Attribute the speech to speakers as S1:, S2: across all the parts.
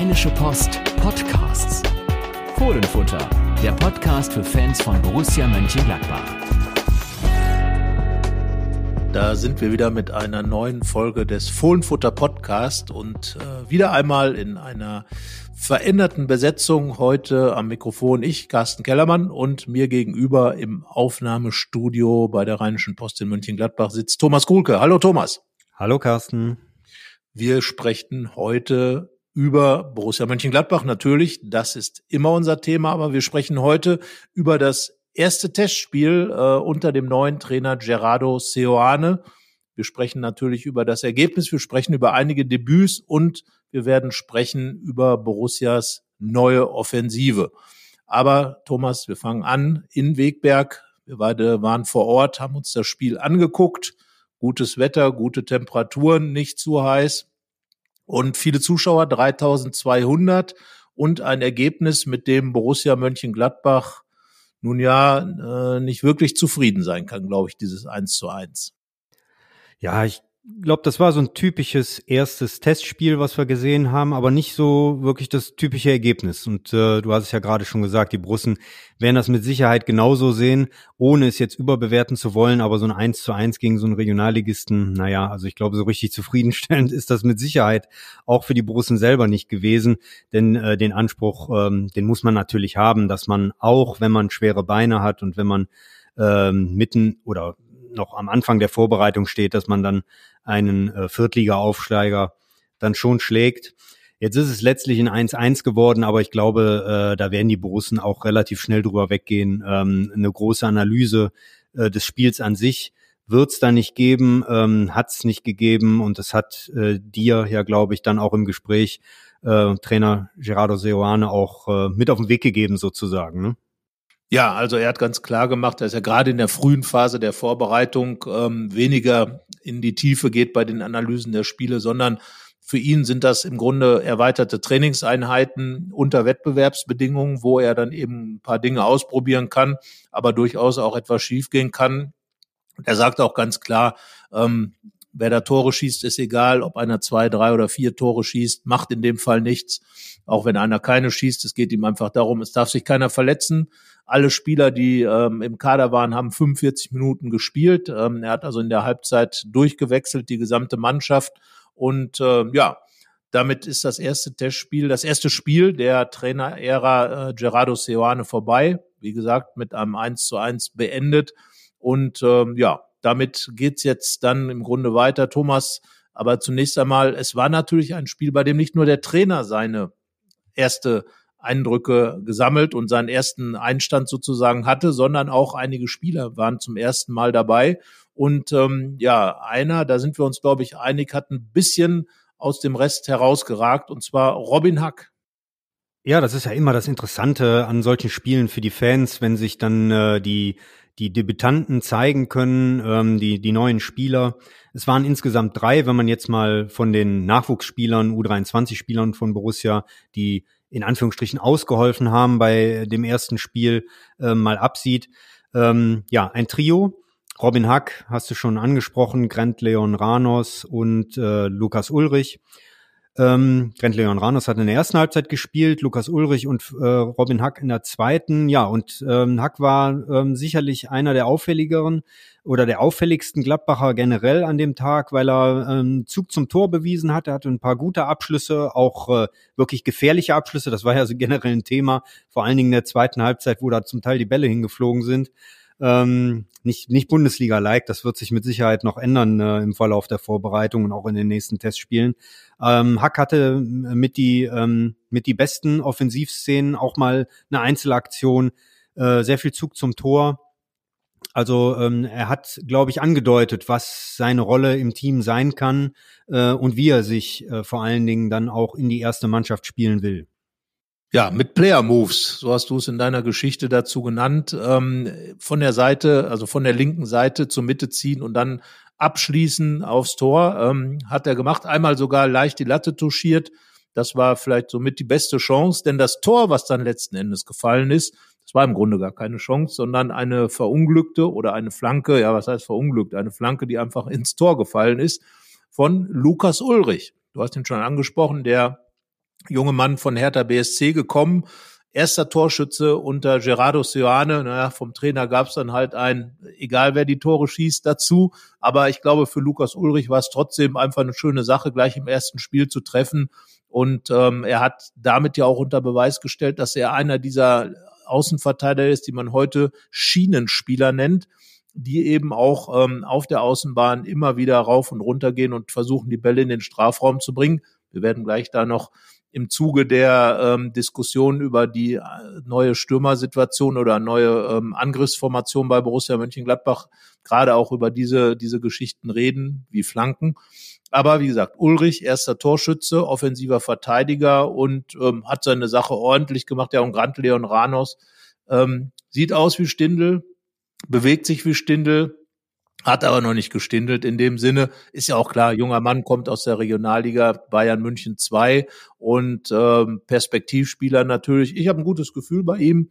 S1: Rheinische Post Podcasts. Fohlenfutter, der Podcast für Fans von Borussia Mönchengladbach.
S2: Da sind wir wieder mit einer neuen Folge des Fohlenfutter Podcast und äh, wieder einmal in einer veränderten Besetzung. Heute am Mikrofon ich, Carsten Kellermann, und mir gegenüber im Aufnahmestudio bei der Rheinischen Post in Mönchengladbach sitzt Thomas Kuhlke. Hallo Thomas.
S3: Hallo Carsten.
S2: Wir sprechen heute über Borussia Mönchengladbach natürlich. Das ist immer unser Thema, aber wir sprechen heute über das erste Testspiel äh, unter dem neuen Trainer Gerardo Seoane. Wir sprechen natürlich über das Ergebnis, wir sprechen über einige Debüts und wir werden sprechen über Borussias neue Offensive. Aber Thomas, wir fangen an in Wegberg. Wir beide waren vor Ort, haben uns das Spiel angeguckt. Gutes Wetter, gute Temperaturen, nicht zu heiß und viele Zuschauer, 3200 und ein Ergebnis, mit dem Borussia Mönchengladbach nun ja äh, nicht wirklich zufrieden sein kann, glaube ich, dieses 1 zu 1.
S3: Ja, ich glaube, das war so ein typisches erstes Testspiel, was wir gesehen haben, aber nicht so wirklich das typische Ergebnis. Und äh, du hast es ja gerade schon gesagt, die Brussen werden das mit Sicherheit genauso sehen, ohne es jetzt überbewerten zu wollen, aber so ein 1 zu 1 gegen so einen Regionalligisten, naja, also ich glaube, so richtig zufriedenstellend ist das mit Sicherheit auch für die Brussen selber nicht gewesen, denn äh, den Anspruch, ähm, den muss man natürlich haben, dass man auch, wenn man schwere Beine hat und wenn man ähm, mitten oder noch am Anfang der Vorbereitung steht, dass man dann einen äh, Viertliga-Aufsteiger dann schon schlägt. Jetzt ist es letztlich ein 1-1 geworden, aber ich glaube, äh, da werden die Borussen auch relativ schnell drüber weggehen. Ähm, eine große Analyse äh, des Spiels an sich wird es da nicht geben, ähm, hat es nicht gegeben und es hat äh, dir ja, glaube ich, dann auch im Gespräch äh, Trainer Gerardo Seoane auch äh, mit auf den Weg gegeben sozusagen. Ne?
S2: Ja, also er hat ganz klar gemacht, dass er gerade in der frühen Phase der Vorbereitung ähm, weniger in die Tiefe geht bei den Analysen der Spiele, sondern für ihn sind das im Grunde erweiterte Trainingseinheiten unter Wettbewerbsbedingungen, wo er dann eben ein paar Dinge ausprobieren kann, aber durchaus auch etwas schiefgehen kann. Er sagt auch ganz klar, ähm, wer da Tore schießt, ist egal, ob einer zwei, drei oder vier Tore schießt, macht in dem Fall nichts. Auch wenn einer keine schießt, es geht ihm einfach darum, es darf sich keiner verletzen. Alle Spieler, die ähm, im Kader waren, haben 45 Minuten gespielt. Ähm, er hat also in der Halbzeit durchgewechselt, die gesamte Mannschaft. Und äh, ja, damit ist das erste Testspiel, das erste Spiel der Trainerära äh, Gerardo Seoane vorbei. Wie gesagt, mit einem 1 zu 1 beendet. Und ähm, ja, damit geht's jetzt dann im Grunde weiter. Thomas, aber zunächst einmal, es war natürlich ein Spiel, bei dem nicht nur der Trainer seine erste Eindrücke gesammelt und seinen ersten Einstand sozusagen hatte, sondern auch einige Spieler waren zum ersten Mal dabei. Und ähm, ja, einer, da sind wir uns, glaube ich, einig, hat ein bisschen aus dem Rest herausgeragt, und zwar Robin Hack.
S3: Ja, das ist ja immer das Interessante an solchen Spielen für die Fans, wenn sich dann äh, die die Debütanten zeigen können, ähm, die, die neuen Spieler. Es waren insgesamt drei, wenn man jetzt mal von den Nachwuchsspielern, U23-Spielern von Borussia, die in Anführungsstrichen ausgeholfen haben bei dem ersten Spiel, äh, mal absieht. Ähm, ja, ein Trio. Robin Hack hast du schon angesprochen, Grant Leon Ranos und äh, Lukas Ulrich. Ähm, Trent Leon Ranos hat in der ersten Halbzeit gespielt, Lukas Ulrich und äh, Robin Hack in der zweiten. Ja, und ähm, Hack war ähm, sicherlich einer der auffälligeren oder der auffälligsten Gladbacher generell an dem Tag, weil er ähm, Zug zum Tor bewiesen hat. Er hatte ein paar gute Abschlüsse, auch äh, wirklich gefährliche Abschlüsse. Das war ja so generell ein Thema, vor allen Dingen in der zweiten Halbzeit, wo da zum Teil die Bälle hingeflogen sind. Ähm, nicht, nicht Bundesliga-like, das wird sich mit Sicherheit noch ändern äh, im Verlauf der Vorbereitung und auch in den nächsten Testspielen. Ähm, Hack hatte äh, mit die, ähm, mit die besten Offensivszenen auch mal eine Einzelaktion, äh, sehr viel Zug zum Tor. Also ähm, er hat, glaube ich, angedeutet, was seine Rolle im Team sein kann äh, und wie er sich äh, vor allen Dingen dann auch in die erste Mannschaft spielen will.
S2: Ja, mit Player Moves, so hast du es in deiner Geschichte dazu genannt, ähm, von der Seite, also von der linken Seite zur Mitte ziehen und dann abschließen aufs Tor, ähm, hat er gemacht. Einmal sogar leicht die Latte touchiert. Das war vielleicht somit die beste Chance, denn das Tor, was dann letzten Endes gefallen ist, das war im Grunde gar keine Chance, sondern eine verunglückte oder eine Flanke, ja, was heißt verunglückt? Eine Flanke, die einfach ins Tor gefallen ist von Lukas Ulrich. Du hast ihn schon angesprochen, der junge Mann von Hertha BSC gekommen. Erster Torschütze unter Gerardo Seoane. Naja, vom Trainer gab es dann halt ein, egal wer die Tore schießt, dazu. Aber ich glaube, für Lukas Ulrich war es trotzdem einfach eine schöne Sache, gleich im ersten Spiel zu treffen. Und ähm, er hat damit ja auch unter Beweis gestellt, dass er einer dieser Außenverteidiger ist, die man heute Schienenspieler nennt die eben auch ähm, auf der Außenbahn immer wieder rauf und runter gehen und versuchen, die Bälle in den Strafraum zu bringen. Wir werden gleich da noch im Zuge der ähm, Diskussion über die äh, neue Stürmersituation oder neue ähm, Angriffsformation bei Borussia Mönchengladbach gerade auch über diese, diese Geschichten reden, wie Flanken. Aber wie gesagt, Ulrich, erster Torschütze, offensiver Verteidiger und ähm, hat seine Sache ordentlich gemacht. Ja, und Grant Leon Ranos ähm, sieht aus wie Stindel, bewegt sich wie Stindel, hat aber noch nicht gestindelt in dem Sinne. Ist ja auch klar, junger Mann kommt aus der Regionalliga Bayern München 2 und ähm, Perspektivspieler natürlich. Ich habe ein gutes Gefühl bei ihm,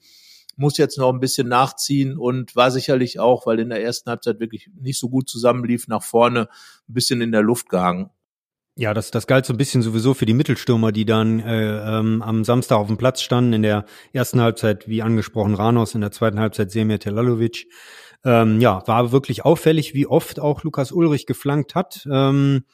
S2: muss jetzt noch ein bisschen nachziehen und war sicherlich auch, weil in der ersten Halbzeit wirklich nicht so gut zusammenlief, nach vorne ein bisschen in der Luft gehangen.
S3: Ja, das, das galt so ein bisschen sowieso für die Mittelstürmer, die dann äh, ähm, am Samstag auf dem Platz standen. In der ersten Halbzeit, wie angesprochen, Ranos, in der zweiten Halbzeit Semir Telalovic. Ähm, ja, war wirklich auffällig, wie oft auch Lukas Ulrich geflankt hat. Ähm,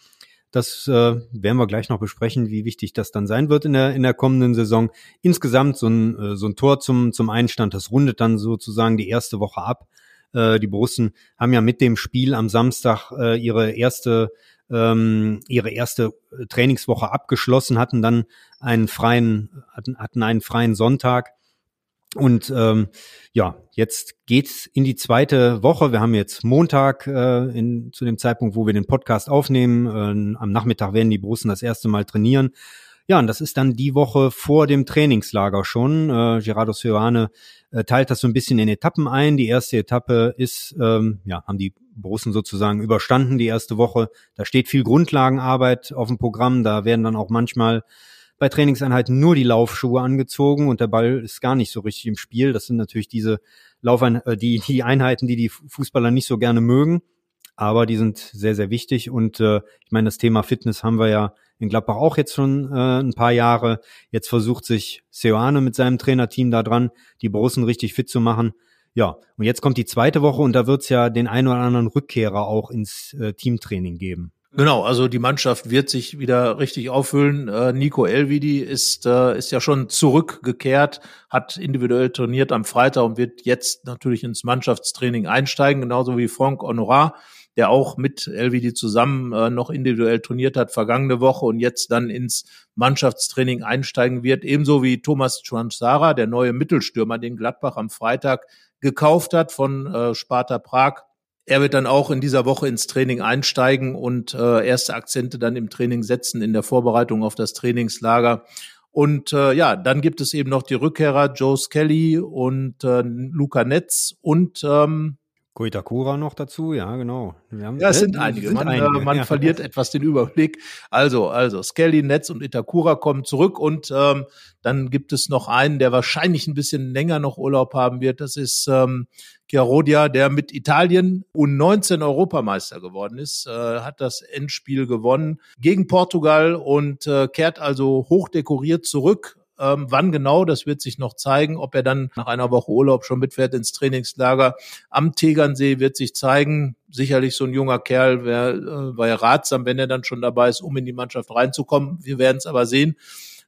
S3: das äh, werden wir gleich noch besprechen, wie wichtig das dann sein wird in der in der kommenden Saison. Insgesamt so ein äh, so ein Tor zum zum Einstand, das rundet dann sozusagen die erste Woche ab. Äh, die Borussen haben ja mit dem Spiel am Samstag äh, ihre erste ähm, ihre erste äh, Trainingswoche abgeschlossen, hatten dann einen freien, hatten, hatten einen freien Sonntag. Und ähm, ja, jetzt geht's in die zweite Woche. Wir haben jetzt Montag äh, in, zu dem Zeitpunkt, wo wir den Podcast aufnehmen. Äh, am Nachmittag werden die Borussen das erste Mal trainieren. Ja, und das ist dann die Woche vor dem Trainingslager schon. Äh, Gerardo Seoane äh, teilt das so ein bisschen in Etappen ein. Die erste Etappe ist, ähm, ja, haben die Borussen sozusagen überstanden, die erste Woche. Da steht viel Grundlagenarbeit auf dem Programm. Da werden dann auch manchmal bei Trainingseinheiten nur die Laufschuhe angezogen und der Ball ist gar nicht so richtig im Spiel. Das sind natürlich diese Laufen, äh, die, die Einheiten, die die Fußballer nicht so gerne mögen. Aber die sind sehr, sehr wichtig. Und äh, ich meine, das Thema Fitness haben wir ja in Gladbach auch jetzt schon äh, ein paar Jahre. Jetzt versucht sich Seoane mit seinem Trainerteam da dran, die Borussen richtig fit zu machen. Ja, und jetzt kommt die zweite Woche und da wird es ja den einen oder anderen Rückkehrer auch ins äh, Teamtraining geben.
S2: Genau, also die Mannschaft wird sich wieder richtig auffüllen. Äh, Nico Elvidi ist, äh, ist ja schon zurückgekehrt, hat individuell trainiert am Freitag und wird jetzt natürlich ins Mannschaftstraining einsteigen, genauso wie Franck Honorat der auch mit LVD zusammen äh, noch individuell trainiert hat vergangene Woche und jetzt dann ins Mannschaftstraining einsteigen wird. Ebenso wie Thomas Chuansara, der neue Mittelstürmer, den Gladbach am Freitag gekauft hat von Sparta Prag. Er wird dann auch in dieser Woche ins Training einsteigen und äh, erste Akzente dann im Training setzen in der Vorbereitung auf das Trainingslager. Und äh, ja, dann gibt es eben noch die Rückkehrer Joe Skelly und äh, Luca Netz und ähm,
S3: Koitakura noch dazu, ja, genau.
S2: Haben, ja, es sind äh, einige. Sind man, äh, einige. man ja. verliert etwas den Überblick. Also, also Skelly, Netz und Itakura kommen zurück und ähm, dann gibt es noch einen, der wahrscheinlich ein bisschen länger noch Urlaub haben wird. Das ist ähm, Chiarodia, der mit Italien U19 Europameister geworden ist, äh, hat das Endspiel gewonnen gegen Portugal und äh, kehrt also hochdekoriert zurück ähm, wann genau, das wird sich noch zeigen. Ob er dann nach einer Woche Urlaub schon mitfährt ins Trainingslager am Tegernsee, wird sich zeigen. Sicherlich so ein junger Kerl wäre äh, wär ratsam, wenn er dann schon dabei ist, um in die Mannschaft reinzukommen. Wir werden es aber sehen.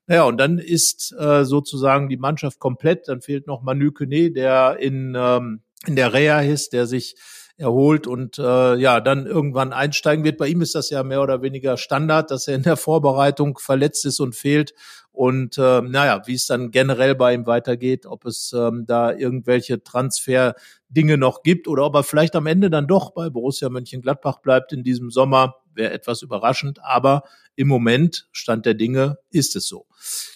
S2: Naja, und dann ist äh, sozusagen die Mannschaft komplett. Dann fehlt noch Manu Kone, der in, ähm, in der Reha ist, der sich erholt und äh, ja, dann irgendwann einsteigen wird. Bei ihm ist das ja mehr oder weniger Standard, dass er in der Vorbereitung verletzt ist und fehlt. Und äh, naja, wie es dann generell bei ihm weitergeht, ob es ähm, da irgendwelche Transfer-Dinge noch gibt oder ob er vielleicht am Ende dann doch bei Borussia Mönchengladbach bleibt in diesem Sommer, wäre etwas überraschend. Aber im Moment, Stand der Dinge, ist es so.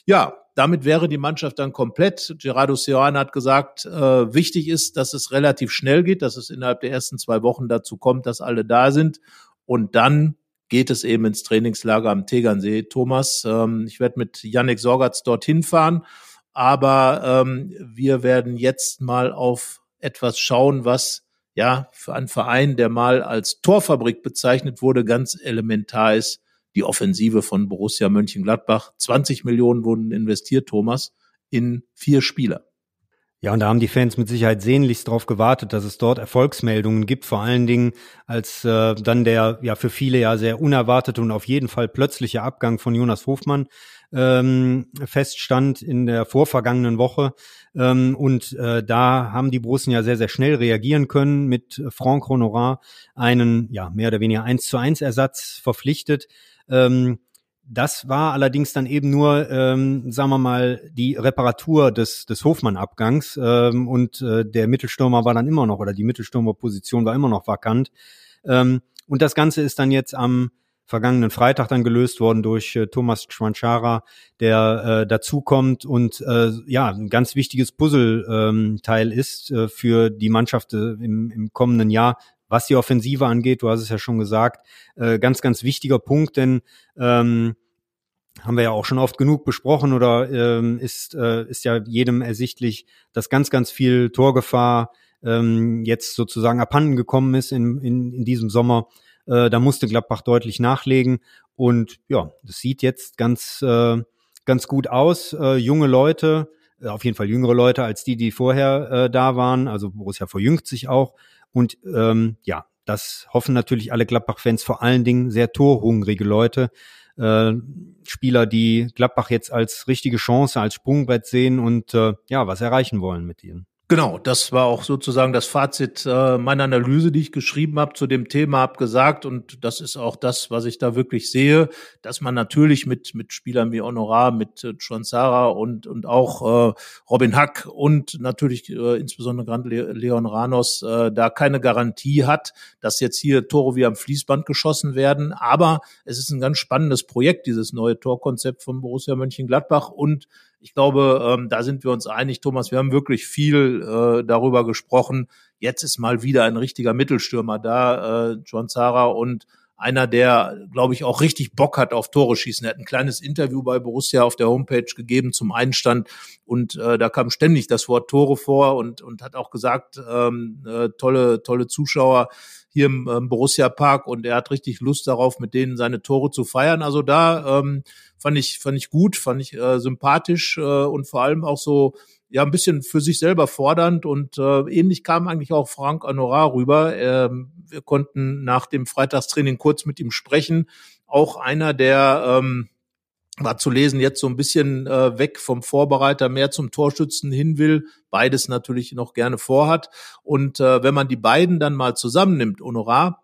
S2: Ja, damit wäre die Mannschaft dann komplett. Gerardo Seoane hat gesagt, äh, wichtig ist, dass es relativ schnell geht, dass es innerhalb der ersten zwei Wochen dazu kommt, dass alle da sind. Und dann geht es eben ins Trainingslager am Tegernsee. Thomas, ähm, ich werde mit Yannick Sorgatz dorthin fahren, aber ähm, wir werden jetzt mal auf etwas schauen, was ja für einen Verein, der mal als Torfabrik bezeichnet wurde, ganz elementar ist, die Offensive von Borussia Mönchengladbach. 20 Millionen wurden investiert, Thomas, in vier Spieler.
S3: Ja, und da haben die Fans mit Sicherheit sehnlichst darauf gewartet, dass es dort Erfolgsmeldungen gibt, vor allen Dingen als äh, dann der ja für viele ja sehr unerwartete und auf jeden Fall plötzliche Abgang von Jonas Hofmann ähm, feststand in der vorvergangenen Woche. Ähm, und äh, da haben die Borussen ja sehr, sehr schnell reagieren können, mit Franck Honorat einen ja mehr oder weniger eins zu eins Ersatz verpflichtet. Ähm, das war allerdings dann eben nur, ähm, sagen wir mal, die Reparatur des, des Hofmann-Abgangs ähm, und äh, der Mittelstürmer war dann immer noch, oder die Mittelstürmerposition war immer noch vakant. Ähm, und das Ganze ist dann jetzt am vergangenen Freitag dann gelöst worden durch äh, Thomas Schwanchara, der äh, dazukommt und äh, ja, ein ganz wichtiges Puzzleteil ähm, ist äh, für die Mannschaft äh, im, im kommenden Jahr, was die Offensive angeht, du hast es ja schon gesagt, äh, ganz, ganz wichtiger Punkt, denn ähm, haben wir ja auch schon oft genug besprochen oder ähm, ist, äh, ist ja jedem ersichtlich, dass ganz, ganz viel Torgefahr ähm, jetzt sozusagen abhanden gekommen ist in, in, in diesem Sommer. Äh, da musste Gladbach deutlich nachlegen und ja, das sieht jetzt ganz, äh, ganz gut aus. Äh, junge Leute, äh, auf jeden Fall jüngere Leute als die, die vorher äh, da waren. Also Borussia verjüngt sich auch und ähm, ja, das hoffen natürlich alle Gladbach-Fans, vor allen Dingen sehr torhungrige Leute. Äh, Spieler, die Gladbach jetzt als richtige Chance, als Sprungbrett sehen und äh, ja, was erreichen wollen mit ihnen.
S2: Genau, das war auch sozusagen das Fazit äh, meiner Analyse, die ich geschrieben habe zu dem Thema, habe gesagt und das ist auch das, was ich da wirklich sehe, dass man natürlich mit mit Spielern wie Honorar, mit äh, Chonsara und und auch äh, Robin Hack und natürlich äh, insbesondere Grand Leon Ranos äh, da keine Garantie hat, dass jetzt hier Tore wie am Fließband geschossen werden, aber es ist ein ganz spannendes Projekt, dieses neue Torkonzept von Borussia Mönchengladbach und ich glaube, ähm, da sind wir uns einig, Thomas. Wir haben wirklich viel äh, darüber gesprochen. Jetzt ist mal wieder ein richtiger Mittelstürmer da, äh, John Zara und einer, der, glaube ich, auch richtig Bock hat auf Tore schießen. Er hat ein kleines Interview bei Borussia auf der Homepage gegeben zum Einstand und äh, da kam ständig das Wort Tore vor und, und hat auch gesagt, ähm, äh, tolle, tolle Zuschauer hier im ähm, Borussia Park und er hat richtig Lust darauf, mit denen seine Tore zu feiern. Also da ähm, fand ich, fand ich gut, fand ich äh, sympathisch äh, und vor allem auch so ja ein bisschen für sich selber fordernd und äh, ähnlich kam eigentlich auch Frank Anorar rüber. Ähm, wir konnten nach dem Freitagstraining kurz mit ihm sprechen. Auch einer, der ähm, war zu lesen, jetzt so ein bisschen äh, weg vom Vorbereiter, mehr zum Torschützen hin will, beides natürlich noch gerne vorhat. Und äh, wenn man die beiden dann mal zusammennimmt, Honorar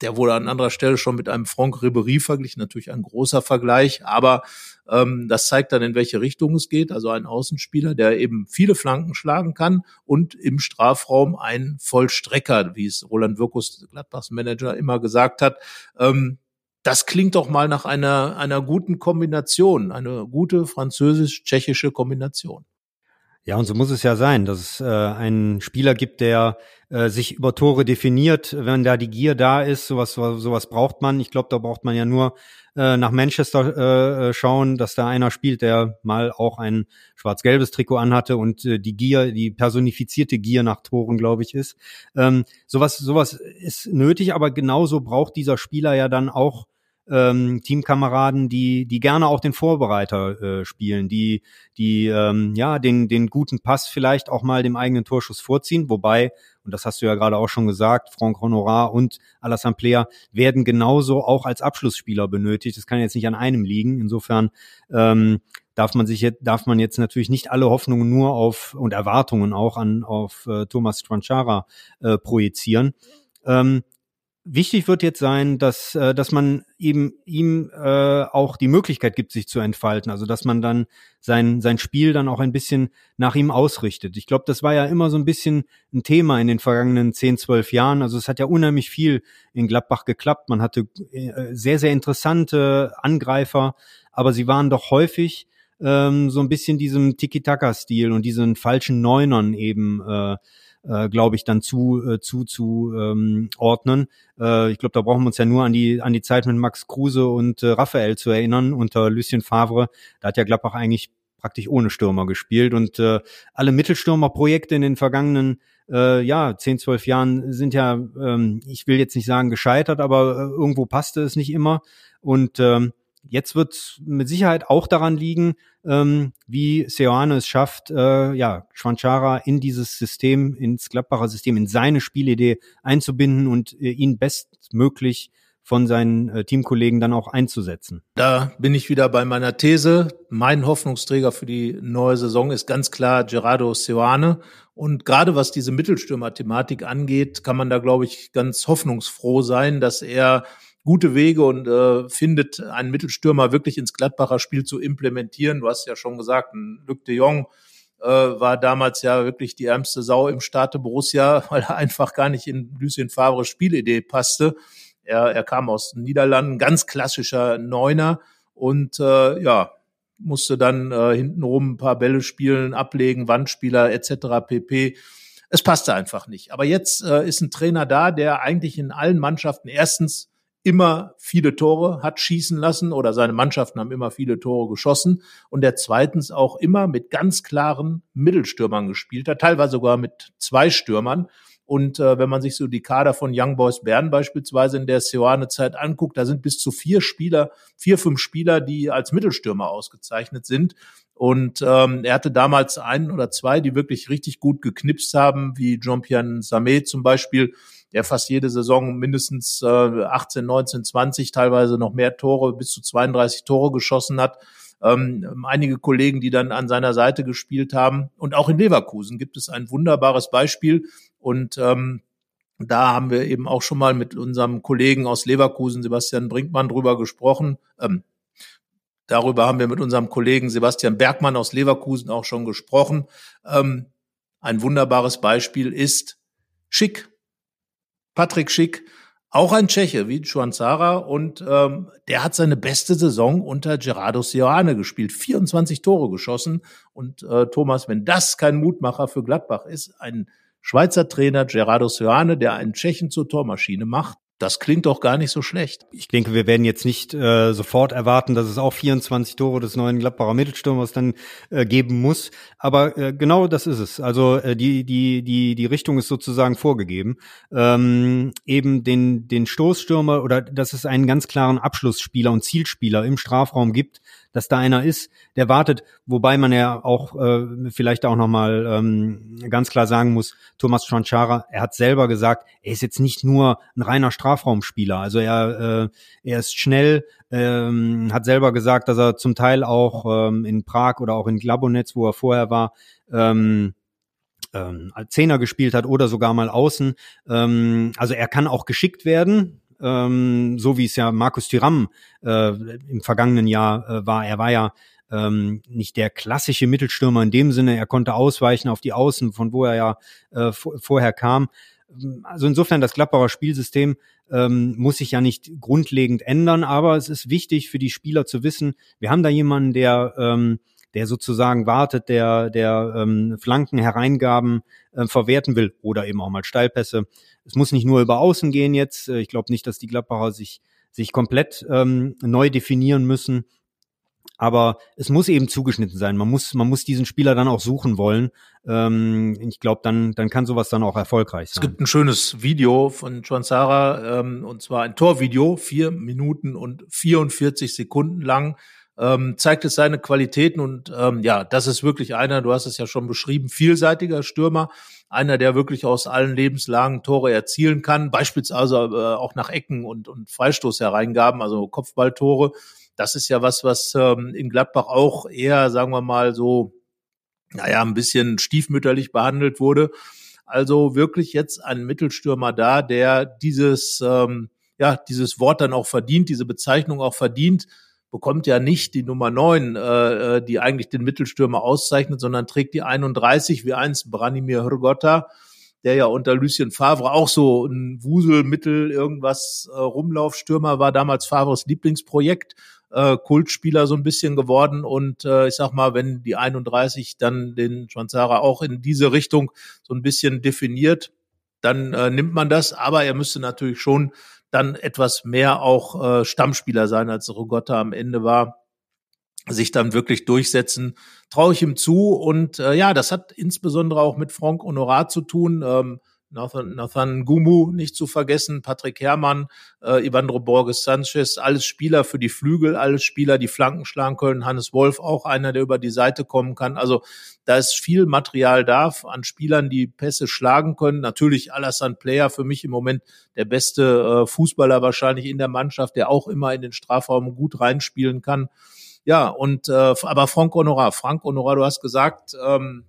S2: der wurde an anderer Stelle schon mit einem Franck Ribéry verglichen, natürlich ein großer Vergleich, aber ähm, das zeigt dann, in welche Richtung es geht. Also ein Außenspieler, der eben viele Flanken schlagen kann und im Strafraum ein Vollstrecker, wie es Roland Wirkus, Gladbachs Manager, immer gesagt hat. Ähm, das klingt doch mal nach einer, einer guten Kombination, eine gute französisch-tschechische Kombination.
S3: Ja, und so muss es ja sein, dass es äh, einen Spieler gibt, der äh, sich über Tore definiert, wenn da die Gier da ist, sowas, sowas braucht man. Ich glaube, da braucht man ja nur äh, nach Manchester äh, äh, schauen, dass da einer spielt, der mal auch ein schwarz-gelbes Trikot anhatte und äh, die Gier, die personifizierte Gier nach Toren, glaube ich, ist. Ähm, sowas, sowas ist nötig, aber genauso braucht dieser Spieler ja dann auch ähm, Teamkameraden, die, die gerne auch den Vorbereiter äh, spielen, die, die ähm, ja den, den guten Pass vielleicht auch mal dem eigenen Torschuss vorziehen, wobei, und das hast du ja gerade auch schon gesagt, Franck Honorat und Alassane Player werden genauso auch als Abschlussspieler benötigt. Das kann jetzt nicht an einem liegen. Insofern ähm, darf man sich jetzt, darf man jetzt natürlich nicht alle Hoffnungen nur auf und Erwartungen auch an auf äh, Thomas Tranchara äh, projizieren. Ähm, Wichtig wird jetzt sein, dass, äh, dass man eben ihm äh, auch die Möglichkeit gibt, sich zu entfalten. Also dass man dann sein, sein Spiel dann auch ein bisschen nach ihm ausrichtet. Ich glaube, das war ja immer so ein bisschen ein Thema in den vergangenen 10, 12 Jahren. Also es hat ja unheimlich viel in Gladbach geklappt. Man hatte äh, sehr, sehr interessante Angreifer, aber sie waren doch häufig ähm, so ein bisschen diesem Tiki-Taka-Stil und diesen falschen Neunern eben äh, äh, glaube ich, dann zu äh, zu zu ähm, ordnen. Äh, ich glaube, da brauchen wir uns ja nur an die an die Zeit mit Max Kruse und äh, Raphael zu erinnern unter Lucien Favre. Da hat ja Gladbach eigentlich praktisch ohne Stürmer gespielt und äh, alle Mittelstürmerprojekte in den vergangenen äh, ja, zehn, zwölf Jahren sind ja, ähm, ich will jetzt nicht sagen gescheitert, aber äh, irgendwo passte es nicht immer. Und ähm, jetzt wird mit Sicherheit auch daran liegen, ähm, wie Seoane es schafft, äh, ja, Schwanchara in dieses System, ins Gladbacher System, in seine Spielidee einzubinden und äh, ihn bestmöglich von seinen äh, Teamkollegen dann auch einzusetzen.
S2: Da bin ich wieder bei meiner These. Mein Hoffnungsträger für die neue Saison ist ganz klar Gerardo Seoane. Und gerade was diese Mittelstürmer-Thematik angeht, kann man da, glaube ich, ganz hoffnungsfroh sein, dass er gute Wege und äh, findet, einen Mittelstürmer wirklich ins Gladbacher Spiel zu implementieren. Du hast ja schon gesagt, ein Luc de Jong äh, war damals ja wirklich die ärmste Sau im Starte Borussia, weil er einfach gar nicht in Lucien Favres Spielidee passte. Er, er kam aus den Niederlanden, ganz klassischer Neuner und äh, ja, musste dann äh, hintenrum ein paar Bälle spielen, ablegen, Wandspieler etc. pp. Es passte einfach nicht. Aber jetzt äh, ist ein Trainer da, der eigentlich in allen Mannschaften erstens immer viele Tore hat schießen lassen oder seine Mannschaften haben immer viele Tore geschossen und der zweitens auch immer mit ganz klaren Mittelstürmern gespielt hat, teilweise sogar mit zwei Stürmern. Und äh, wenn man sich so die Kader von Young Boys Bern beispielsweise in der Seoane-Zeit anguckt, da sind bis zu vier Spieler, vier, fünf Spieler, die als Mittelstürmer ausgezeichnet sind. Und ähm, er hatte damals einen oder zwei, die wirklich richtig gut geknipst haben, wie Jean-Pierre Samet zum Beispiel, der fast jede Saison mindestens äh, 18, 19, 20, teilweise noch mehr Tore, bis zu 32 Tore geschossen hat. Ähm, einige Kollegen, die dann an seiner Seite gespielt haben. Und auch in Leverkusen gibt es ein wunderbares Beispiel. Und ähm, da haben wir eben auch schon mal mit unserem Kollegen aus Leverkusen, Sebastian Brinkmann, drüber gesprochen. Ähm, darüber haben wir mit unserem Kollegen Sebastian Bergmann aus Leverkusen auch schon gesprochen. Ähm, ein wunderbares Beispiel ist Schick. Patrick Schick, auch ein Tscheche wie Chuanzara und ähm, der hat seine beste Saison unter Gerardo Sioane gespielt, 24 Tore geschossen und äh, Thomas, wenn das kein Mutmacher für Gladbach ist, ein Schweizer Trainer Gerardo Sioane, der einen Tschechen zur Tormaschine macht, das klingt doch gar nicht so schlecht.
S3: Ich denke, wir werden jetzt nicht äh, sofort erwarten, dass es auch 24 Tore des neuen Gladbacher Mittelstürmers dann äh, geben muss. Aber äh, genau das ist es. Also äh, die die die die Richtung ist sozusagen vorgegeben. Ähm, eben den den Stoßstürmer oder dass es einen ganz klaren Abschlussspieler und Zielspieler im Strafraum gibt, dass da einer ist, der wartet, wobei man ja auch äh, vielleicht auch nochmal ähm, ganz klar sagen muss, Thomas Chanchara, er hat selber gesagt, er ist jetzt nicht nur ein reiner Strafraumspieler, also er, äh, er ist schnell, ähm, hat selber gesagt, dass er zum Teil auch ähm, in Prag oder auch in Glabonetz, wo er vorher war, ähm, ähm, als Zehner gespielt hat oder sogar mal außen. Ähm, also er kann auch geschickt werden, ähm, so wie es ja Markus Thuram äh, im vergangenen Jahr äh, war. Er war ja ähm, nicht der klassische Mittelstürmer in dem Sinne, er konnte ausweichen auf die Außen, von wo er ja äh, vorher kam. Also insofern das Gladbacher Spielsystem ähm, muss sich ja nicht grundlegend ändern, aber es ist wichtig für die Spieler zu wissen, wir haben da jemanden, der ähm, der sozusagen wartet, der, der ähm, Flanken, Hereingaben äh, verwerten will oder eben auch mal Steilpässe. Es muss nicht nur über Außen gehen jetzt. Äh, ich glaube nicht, dass die Gladbacher sich, sich komplett ähm, neu definieren müssen. Aber es muss eben zugeschnitten sein. Man muss, man muss diesen Spieler dann auch suchen wollen. Ähm, ich glaube, dann, dann kann sowas dann auch erfolgreich sein.
S2: Es gibt ein schönes Video von John Sarah, ähm, und zwar ein Torvideo, vier Minuten und 44 Sekunden lang ähm, zeigt es seine Qualitäten und ähm, ja, das ist wirklich einer, du hast es ja schon beschrieben, vielseitiger Stürmer, einer, der wirklich aus allen Lebenslagen Tore erzielen kann, beispielsweise äh, auch nach Ecken und, und Freistoßhereingaben, also Kopfballtore. Das ist ja was, was ähm, in Gladbach auch eher, sagen wir mal, so, naja, ein bisschen stiefmütterlich behandelt wurde. Also wirklich jetzt ein Mittelstürmer da, der dieses, ähm, ja, dieses Wort dann auch verdient, diese Bezeichnung auch verdient bekommt ja nicht die Nummer 9, äh, äh, die eigentlich den Mittelstürmer auszeichnet, sondern trägt die 31 wie einst Branimir Hrgota, der ja unter Lucien Favre auch so ein Wuselmittel, irgendwas äh, Rumlaufstürmer war, damals Favres Lieblingsprojekt, äh, Kultspieler so ein bisschen geworden. Und äh, ich sag mal, wenn die 31 dann den Schwanzara auch in diese Richtung so ein bisschen definiert, dann äh, nimmt man das, aber er müsste natürlich schon dann etwas mehr auch äh, Stammspieler sein, als Rogotta am Ende war. sich dann wirklich durchsetzen, traue ich ihm zu. Und äh, ja, das hat insbesondere auch mit Franck Honorat zu tun. Ähm, Nathan, Nathan Gumu nicht zu vergessen, Patrick Herrmann, äh, Ivandro Borges Sanchez, alles Spieler für die Flügel, alles Spieler, die Flanken schlagen können. Hannes Wolf auch einer, der über die Seite kommen kann. Also da ist viel Material da an Spielern, die Pässe schlagen können. Natürlich Alassane Player für mich im Moment der beste äh, Fußballer wahrscheinlich in der Mannschaft, der auch immer in den Strafraum gut reinspielen kann. Ja, und äh, aber Frank Honorar, Frank Honorar, du hast gesagt, ähm,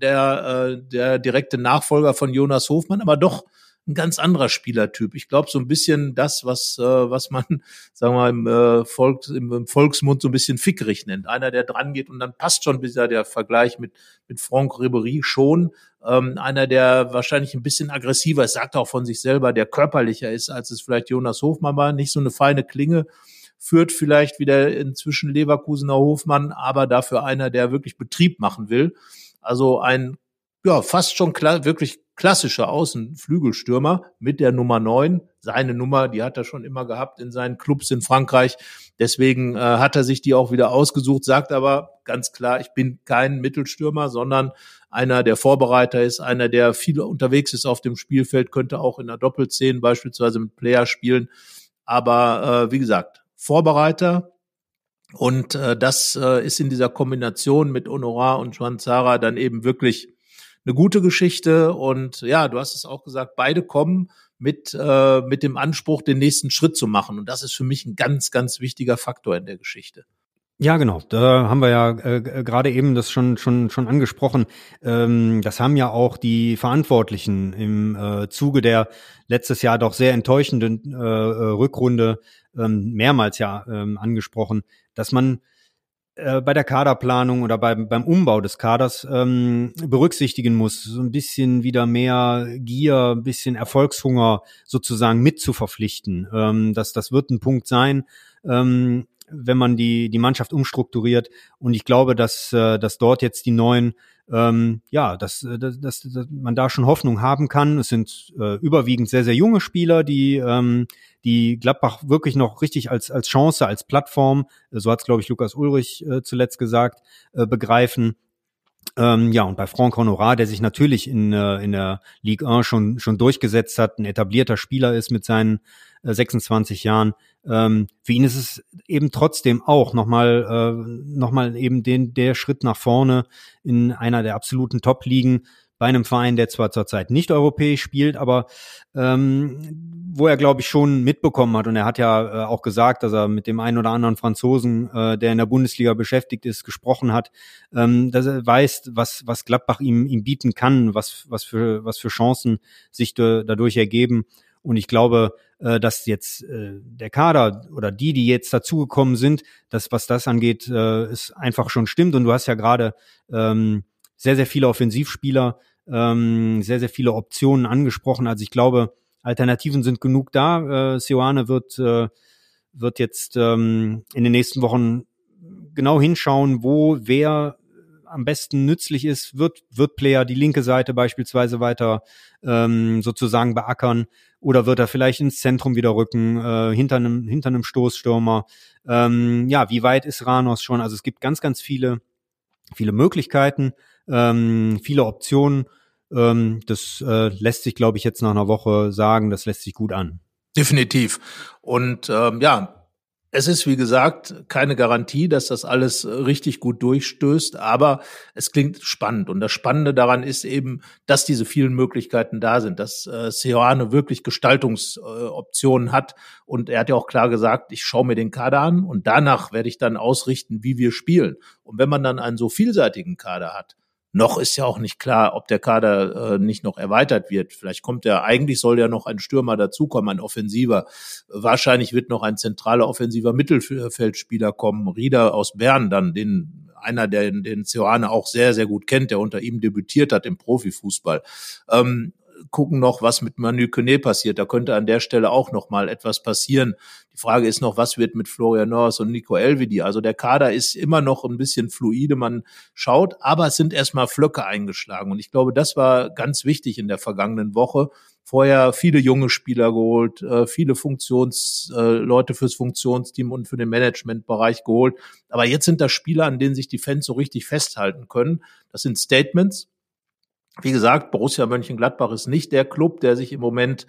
S2: der, äh, der direkte Nachfolger von Jonas Hofmann, aber doch ein ganz anderer Spielertyp. Ich glaube, so ein bisschen das, was, äh, was man, sagen wir mal, im, äh, Volks, im, Volksmund so ein bisschen fickerig nennt. Einer, der dran geht und dann passt schon bisher der Vergleich mit, mit Franck Ribery schon. Ähm, einer, der wahrscheinlich ein bisschen aggressiver ist, sagt auch von sich selber, der körperlicher ist, als es vielleicht Jonas Hofmann war. Nicht so eine feine Klinge, führt vielleicht wieder inzwischen Leverkusener Hofmann, aber dafür einer, der wirklich Betrieb machen will. Also ein ja, fast schon klar, wirklich klassischer Außenflügelstürmer mit der Nummer neun. Seine Nummer, die hat er schon immer gehabt in seinen Clubs in Frankreich. Deswegen äh, hat er sich die auch wieder ausgesucht, sagt aber ganz klar, ich bin kein Mittelstürmer, sondern einer, der Vorbereiter ist, einer, der viel unterwegs ist auf dem Spielfeld, könnte auch in der Doppelzehn beispielsweise mit Player spielen. Aber äh, wie gesagt, Vorbereiter, und äh, das äh, ist in dieser Kombination mit Honorar und Juan Zara dann eben wirklich eine gute Geschichte. Und ja, du hast es auch gesagt, beide kommen mit, äh, mit dem Anspruch, den nächsten Schritt zu machen. Und das ist für mich ein ganz, ganz wichtiger Faktor in der Geschichte.
S3: Ja, genau. Da haben wir ja äh, gerade eben das schon schon schon angesprochen. Ähm, das haben ja auch die Verantwortlichen im äh, Zuge der letztes Jahr doch sehr enttäuschenden äh, äh Rückrunde ähm, mehrmals ja ähm, angesprochen, dass man äh, bei der Kaderplanung oder beim, beim Umbau des Kaders ähm, berücksichtigen muss, so ein bisschen wieder mehr Gier, ein bisschen Erfolgshunger sozusagen mit zu verpflichten. Ähm, das, das wird ein Punkt sein, ähm, wenn man die, die Mannschaft umstrukturiert. Und ich glaube, dass, äh, dass dort jetzt die neuen ähm, ja, dass, dass, dass, dass man da schon Hoffnung haben kann. Es sind äh, überwiegend sehr, sehr junge Spieler, die, ähm, die Gladbach wirklich noch richtig als, als Chance, als Plattform, so hat es, glaube ich, Lukas Ulrich äh, zuletzt gesagt, äh, begreifen. Ähm, ja, und bei Franck Honorat, der sich natürlich in, äh, in der Ligue 1 schon, schon durchgesetzt hat, ein etablierter Spieler ist mit seinen äh, 26 Jahren, ähm, für ihn ist es eben trotzdem auch nochmal äh, noch mal eben den, der Schritt nach vorne in einer der absoluten Top-Ligen bei einem Verein, der zwar zurzeit nicht europäisch spielt, aber ähm, wo er, glaube ich, schon mitbekommen hat. Und er hat ja äh, auch gesagt, dass er mit dem einen oder anderen Franzosen, äh, der in der Bundesliga beschäftigt ist, gesprochen hat, ähm, dass er weiß, was, was Gladbach ihm, ihm bieten kann, was, was, für, was für Chancen sich da, dadurch ergeben. Und ich glaube, äh, dass jetzt äh, der Kader oder die, die jetzt dazugekommen sind, das, was das angeht, äh, ist einfach schon stimmt. Und du hast ja gerade ähm, sehr, sehr viele Offensivspieler ähm, sehr, sehr viele Optionen angesprochen. Also ich glaube, Alternativen sind genug da. Äh, Sioane wird, äh, wird jetzt ähm, in den nächsten Wochen genau hinschauen, wo wer am besten nützlich ist, wird, wird Player die linke Seite beispielsweise weiter ähm, sozusagen beackern oder wird er vielleicht ins Zentrum wieder rücken, äh, hinter einem, hinter einem Stoßstürmer. Ähm, ja, wie weit ist Ranos schon? Also es gibt ganz, ganz viele, viele Möglichkeiten ähm, viele Optionen. Ähm, das äh, lässt sich, glaube ich, jetzt nach einer Woche sagen, das lässt sich gut an.
S2: Definitiv. Und ähm, ja, es ist, wie gesagt, keine Garantie, dass das alles richtig gut durchstößt, aber es klingt spannend. Und das Spannende daran ist eben, dass diese vielen Möglichkeiten da sind, dass äh, Seoane wirklich Gestaltungsoptionen äh, hat. Und er hat ja auch klar gesagt, ich schaue mir den Kader an und danach werde ich dann ausrichten, wie wir spielen. Und wenn man dann einen so vielseitigen Kader hat, noch ist ja auch nicht klar, ob der Kader äh, nicht noch erweitert wird. Vielleicht kommt ja, eigentlich soll ja noch ein Stürmer dazukommen, ein Offensiver. Wahrscheinlich wird noch ein zentraler offensiver Mittelfeldspieler kommen. Rieder aus Bern dann, den einer, der den Ceoane auch sehr, sehr gut kennt, der unter ihm debütiert hat im Profifußball. Ähm, gucken noch, was mit Manu Kone passiert. Da könnte an der Stelle auch noch mal etwas passieren. Die Frage ist noch, was wird mit Florian Norris und Nico Elvedi? Also der Kader ist immer noch ein bisschen fluide. Man schaut, aber es sind erstmal Flöcke eingeschlagen. Und ich glaube, das war ganz wichtig in der vergangenen Woche. Vorher viele junge Spieler geholt, äh, viele Funktionsleute äh, fürs Funktionsteam und für den Managementbereich geholt. Aber jetzt sind das Spieler, an denen sich die Fans so richtig festhalten können. Das sind Statements. Wie gesagt, Borussia Mönchengladbach ist nicht der Club, der sich im Moment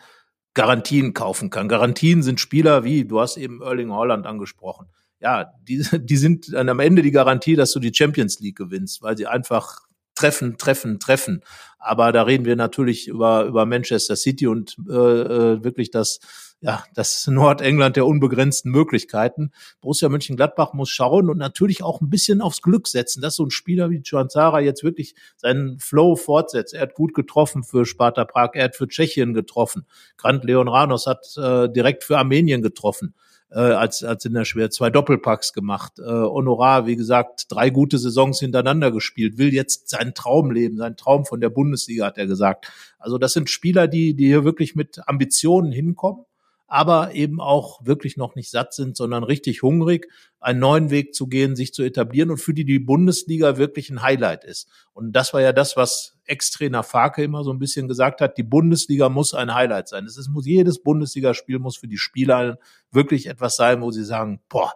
S2: Garantien kaufen kann. Garantien sind Spieler wie, du hast eben Erling Holland angesprochen. Ja, die, die sind dann am Ende die Garantie, dass du die Champions League gewinnst, weil sie einfach treffen, treffen, treffen. Aber da reden wir natürlich über, über Manchester City und äh, äh wirklich das ja, das Nordengland der unbegrenzten Möglichkeiten. Borussia Mönchengladbach muss schauen und natürlich auch ein bisschen aufs Glück setzen, dass so ein Spieler wie Zara jetzt wirklich seinen Flow fortsetzt. Er hat gut getroffen für Sparta Prag, er hat für Tschechien getroffen. Grant Leon Ranos hat äh, direkt für Armenien getroffen äh, als, als in der Schwer zwei Doppelpacks gemacht. Äh, Honorar, wie gesagt, drei gute Saisons hintereinander gespielt, will jetzt seinen Traum leben, seinen Traum von der Bundesliga, hat er gesagt. Also das sind Spieler, die, die hier wirklich mit Ambitionen hinkommen aber eben auch wirklich noch nicht satt sind, sondern richtig hungrig, einen neuen Weg zu gehen, sich zu etablieren und für die die Bundesliga wirklich ein Highlight ist. Und das war ja das, was Ex-Trainer Farke immer so ein bisschen gesagt hat, die Bundesliga muss ein Highlight sein. Es muss jedes Bundesligaspiel muss für die Spieler wirklich etwas sein, wo sie sagen, boah,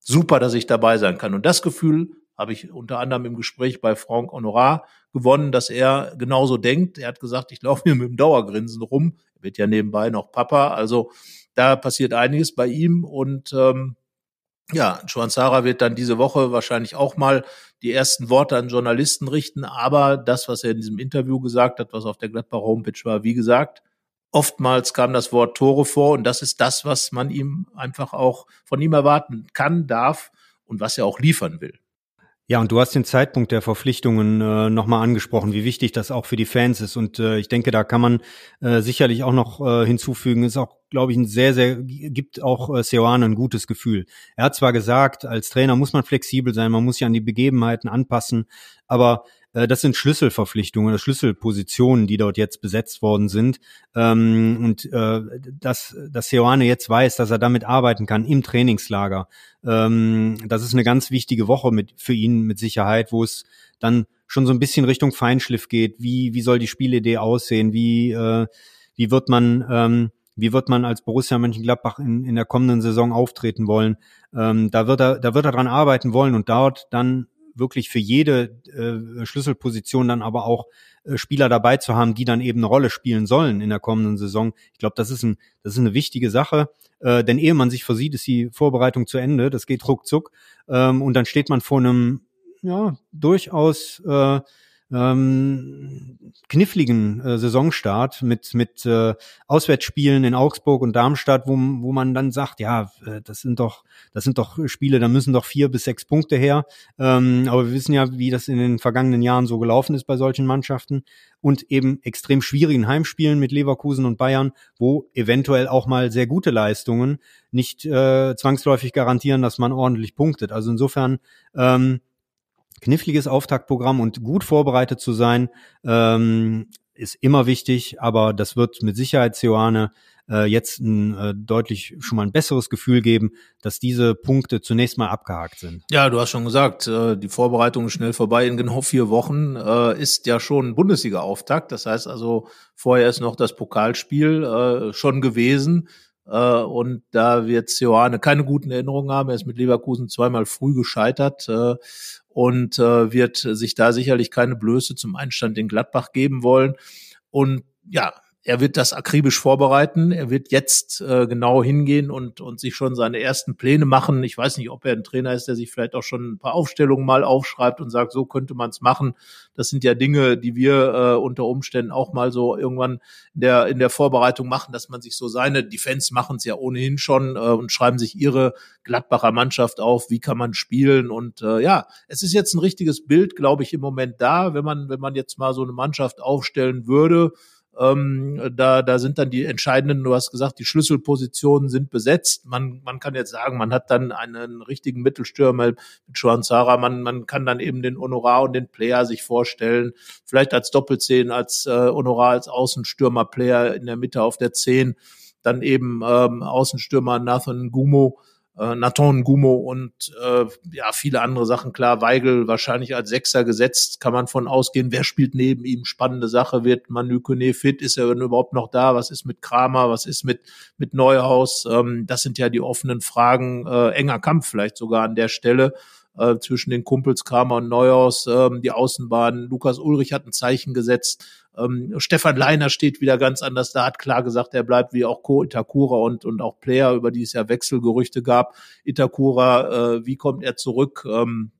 S2: super, dass ich dabei sein kann. Und das Gefühl habe ich unter anderem im Gespräch bei Franck Honorar gewonnen, dass er genauso denkt. Er hat gesagt, ich laufe hier mit dem Dauergrinsen rum wird ja nebenbei noch Papa. Also da passiert einiges bei ihm und ähm, ja, Schwanzara wird dann diese Woche wahrscheinlich auch mal die ersten Worte an Journalisten richten, aber das, was er in diesem Interview gesagt hat, was auf der Gladbacher Homepage war, wie gesagt, oftmals kam das Wort Tore vor und das ist das, was man ihm einfach auch von ihm erwarten kann, darf und was er auch liefern will.
S3: Ja, und du hast den Zeitpunkt der Verpflichtungen äh, nochmal angesprochen, wie wichtig das auch für die Fans ist. Und äh, ich denke, da kann man äh, sicherlich auch noch äh, hinzufügen, ist auch, glaube ich, ein sehr, sehr, gibt auch äh, Seoane ein gutes Gefühl. Er hat zwar gesagt, als Trainer muss man flexibel sein, man muss sich an die Begebenheiten anpassen, aber das sind Schlüsselverpflichtungen, Schlüsselpositionen, die dort jetzt besetzt worden sind. Ähm, und äh, dass, dass Seoane jetzt weiß, dass er damit arbeiten kann im Trainingslager, ähm, das ist eine ganz wichtige Woche mit, für ihn mit Sicherheit, wo es dann schon so ein bisschen Richtung Feinschliff geht. Wie, wie soll die Spielidee aussehen? Wie, äh, wie wird man, ähm, wie wird man als Borussia Mönchengladbach in, in der kommenden Saison auftreten wollen? Ähm, da wird er, da wird er dran arbeiten wollen und dort dann wirklich für jede äh, Schlüsselposition dann aber auch äh, Spieler dabei zu haben, die dann eben eine Rolle spielen sollen in der kommenden Saison. Ich glaube, das ist ein, das ist eine wichtige Sache, äh, denn ehe man sich versieht, ist die Vorbereitung zu Ende. Das geht ruckzuck ähm, und dann steht man vor einem ja durchaus äh, ähm, kniffligen äh, Saisonstart mit mit äh, Auswärtsspielen in Augsburg und Darmstadt, wo, wo man dann sagt, ja, äh, das sind doch das sind doch Spiele, da müssen doch vier bis sechs Punkte her. Ähm, aber wir wissen ja, wie das in den vergangenen Jahren so gelaufen ist bei solchen Mannschaften und eben extrem schwierigen Heimspielen mit Leverkusen und Bayern, wo eventuell auch mal sehr gute Leistungen nicht äh, zwangsläufig garantieren, dass man ordentlich punktet. Also insofern ähm, kniffliges Auftaktprogramm und gut vorbereitet zu sein, ähm, ist immer wichtig, aber das wird mit Sicherheit Sioane äh, jetzt ein äh, deutlich schon mal ein besseres Gefühl geben, dass diese Punkte zunächst mal abgehakt sind.
S2: Ja, du hast schon gesagt, äh, die Vorbereitung ist schnell vorbei. In genau vier Wochen äh, ist ja schon Bundesliga-Auftakt. Das heißt also, vorher ist noch das Pokalspiel äh, schon gewesen. Äh, und da wird Sioane keine guten Erinnerungen haben. Er ist mit Leverkusen zweimal früh gescheitert. Äh, und äh, wird sich da sicherlich keine Blöße zum Einstand in Gladbach geben wollen. Und ja, er wird das akribisch vorbereiten. Er wird jetzt äh, genau hingehen und, und sich schon seine ersten Pläne machen. Ich weiß nicht, ob er ein Trainer ist, der sich vielleicht auch schon ein paar Aufstellungen mal aufschreibt und sagt, so könnte man es machen. Das sind ja Dinge, die wir äh, unter Umständen auch mal so irgendwann in der, in der Vorbereitung machen, dass man sich so seine, die Fans machen es ja ohnehin schon äh, und schreiben sich ihre Gladbacher Mannschaft auf, wie kann man spielen. Und äh, ja, es ist jetzt ein richtiges Bild, glaube ich, im Moment da, wenn man, wenn man jetzt mal so eine Mannschaft aufstellen würde Ähm, da, da sind dann die entscheidenden, du hast gesagt, die Schlüsselpositionen sind besetzt. Man, man kann jetzt sagen, man hat dann einen richtigen Mittelstürmer mit Schwanzara. Man, man kann dann eben den Honorar und den Player sich vorstellen. Vielleicht als Doppelzehn, als äh, Honorar, als Außenstürmer-Player in der Mitte auf der Zehn. Dann eben ähm, Außenstürmer Nathan Gumo äh, Nathan Gumo und äh, ja viele andere Sachen. Klar, Weigel wahrscheinlich als Sechser gesetzt, kann man von ausgehen. Wer spielt neben ihm? Spannende Sache. Wird Manu Kone fit? Ist er überhaupt noch da? Was ist mit Kramer? Was ist mit mit Neuhaus? Ähm, das sind ja die offenen Fragen. Äh, enger Kampf vielleicht sogar an der Stelle äh, zwischen den Kumpels Kramer und Neuhaus, ähm, die Außenbahn. Lukas Ulrich hat ein Zeichen gesetzt. Ähm, Stefan Leiner steht wieder ganz anders da, hat klar gesagt, er bleibt wie auch Co. Itakura und, und auch Player, über die es ja Wechselgerüchte gab. Itakura, äh, wie kommt er zurück? Ähm,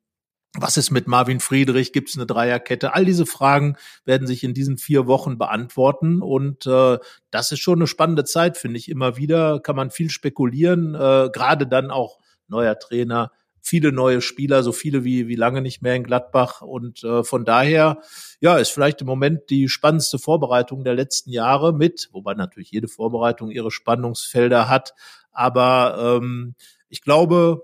S2: was ist mit Marvin Friedrich? Gibt es eine Dreierkette? All diese Fragen werden sich in diesen vier Wochen beantworten. Und äh, das ist schon eine spannende Zeit, finde ich. Immer wieder kann man viel spekulieren, äh, gerade dann auch neuer Trainer, viele neue Spieler, so viele wie, wie lange nicht mehr in Gladbach. Und äh, von daher, ja, ist vielleicht im Moment die spannendste Vorbereitung der letzten Jahre mit, wobei natürlich jede Vorbereitung ihre Spannungsfelder hat. Aber ähm, ich glaube,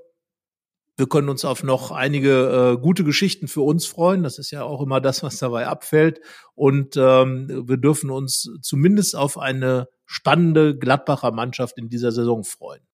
S2: wir können uns auf noch einige äh, gute Geschichten für uns freuen. Das ist ja auch immer das, was dabei abfällt. Und ähm, wir dürfen uns zumindest auf eine spannende Gladbacher Mannschaft in dieser Saison freuen.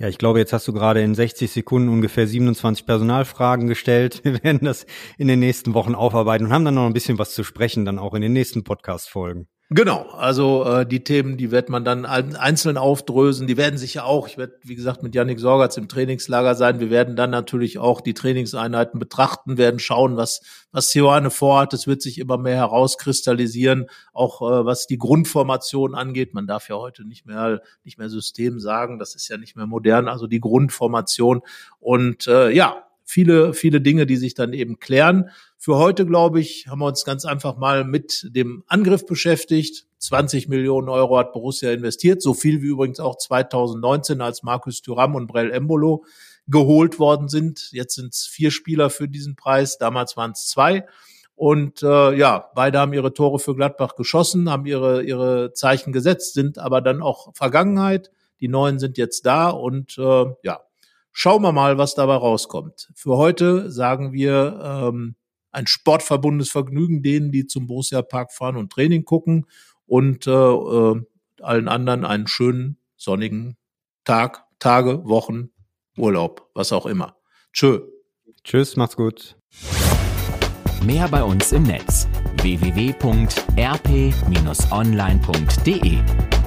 S3: Ja, ich glaube, jetzt hast du gerade in 60 Sekunden ungefähr 27 Personalfragen gestellt. Wir werden das in den nächsten Wochen aufarbeiten und haben dann noch ein bisschen was zu sprechen, dann auch in den nächsten Podcast-Folgen.
S2: Genau, also äh, die Themen, die wird man dann einzeln aufdrösen. Die werden sich ja auch, ich werde, wie gesagt, mit Yannick Sorgatz im Trainingslager sein. Wir werden dann natürlich auch die Trainingseinheiten betrachten, werden schauen, was, was Sioane vorhat. Es wird sich immer mehr herauskristallisieren, auch äh, was die Grundformation angeht. Man darf ja heute nicht mehr, nicht mehr System sagen, das ist ja nicht mehr modern, also die Grundformation. Und äh, ja, viele, viele Dinge, die sich dann eben klären. Für heute, glaube ich, haben wir uns ganz einfach mal mit dem Angriff beschäftigt. 20 Millionen Euro hat Borussia investiert, so viel wie übrigens auch 2019, als Markus Thuram und Brell Embolo geholt worden sind. Jetzt sind es vier Spieler für diesen Preis, damals waren es zwei. Und äh, ja, beide haben ihre Tore für Gladbach geschossen, haben ihre, ihre Zeichen gesetzt, sind aber dann auch Vergangenheit. Die neuen sind jetzt da und äh, ja, Schauen wir mal, was dabei rauskommt. Für heute sagen wir ähm, ein sportverbundenes Vergnügen denen, die zum Borussia Park fahren und Training gucken und äh, äh, allen anderen einen schönen sonnigen Tag, Tage, Wochen, Urlaub, was auch immer. Tschö.
S3: Tschüss, macht's gut.
S1: Mehr bei uns im Netz www.rp-online.de